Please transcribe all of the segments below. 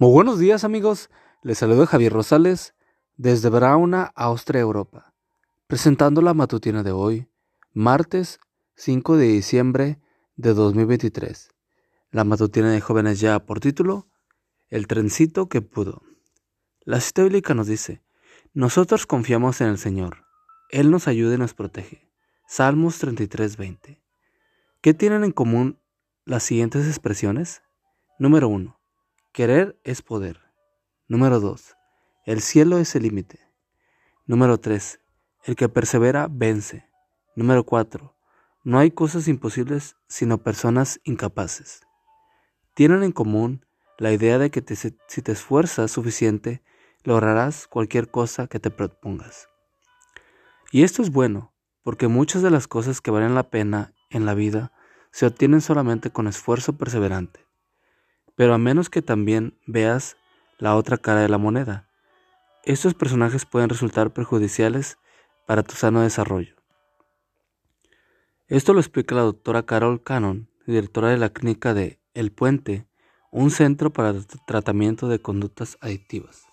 Muy buenos días amigos, les saludo Javier Rosales desde Brauna, Austria, Europa, presentando la matutina de hoy, martes 5 de diciembre de 2023. La matutina de jóvenes ya por título, El trencito que pudo. La cita bíblica nos dice, nosotros confiamos en el Señor, Él nos ayuda y nos protege. Salmos 33:20. ¿Qué tienen en común las siguientes expresiones? Número 1 Querer es poder. Número 2. El cielo es el límite. Número 3. El que persevera vence. Número 4. No hay cosas imposibles sino personas incapaces. Tienen en común la idea de que si te esfuerzas suficiente, lograrás cualquier cosa que te propongas. Y esto es bueno, porque muchas de las cosas que valen la pena en la vida se obtienen solamente con esfuerzo perseverante pero a menos que también veas la otra cara de la moneda. Estos personajes pueden resultar perjudiciales para tu sano desarrollo. Esto lo explica la doctora Carol Cannon, directora de la clínica de El Puente, un centro para el tratamiento de conductas adictivas.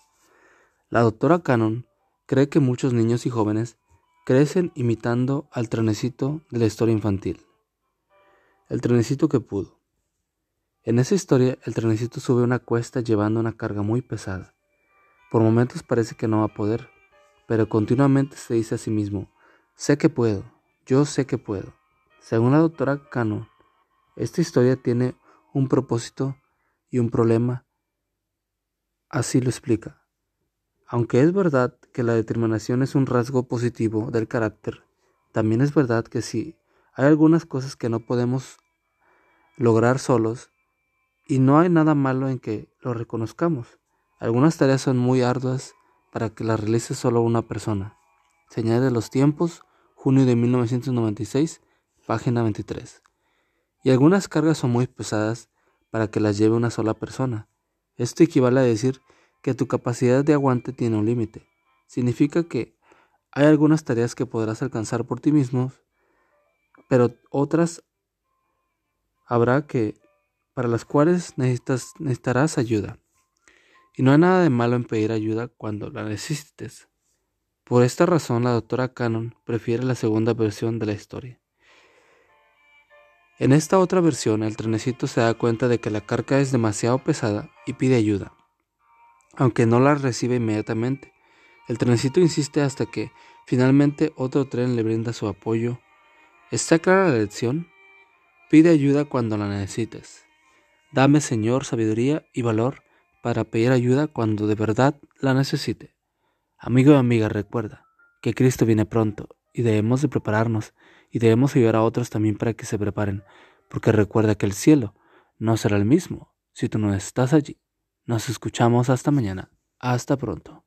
La doctora Cannon cree que muchos niños y jóvenes crecen imitando al trenecito de la historia infantil. El trenecito que pudo. En esa historia, el trenecito sube una cuesta llevando una carga muy pesada. Por momentos parece que no va a poder, pero continuamente se dice a sí mismo, sé que puedo, yo sé que puedo. Según la doctora Cano, esta historia tiene un propósito y un problema. Así lo explica. Aunque es verdad que la determinación es un rasgo positivo del carácter, también es verdad que si hay algunas cosas que no podemos lograr solos, y no hay nada malo en que lo reconozcamos. Algunas tareas son muy arduas para que las realice solo una persona. Se añade los tiempos, junio de 1996, página 23. Y algunas cargas son muy pesadas para que las lleve una sola persona. Esto equivale a decir que tu capacidad de aguante tiene un límite. Significa que hay algunas tareas que podrás alcanzar por ti mismo, pero otras habrá que para las cuales necesitas, necesitarás ayuda. Y no hay nada de malo en pedir ayuda cuando la necesites. Por esta razón, la doctora Cannon prefiere la segunda versión de la historia. En esta otra versión, el trenecito se da cuenta de que la carga es demasiado pesada y pide ayuda, aunque no la recibe inmediatamente. El trenecito insiste hasta que finalmente otro tren le brinda su apoyo. ¿Está clara la lección? Pide ayuda cuando la necesites. Dame, Señor, sabiduría y valor para pedir ayuda cuando de verdad la necesite. Amigo y amiga, recuerda que Cristo viene pronto y debemos de prepararnos y debemos ayudar a otros también para que se preparen, porque recuerda que el cielo no será el mismo si tú no estás allí. Nos escuchamos hasta mañana. Hasta pronto.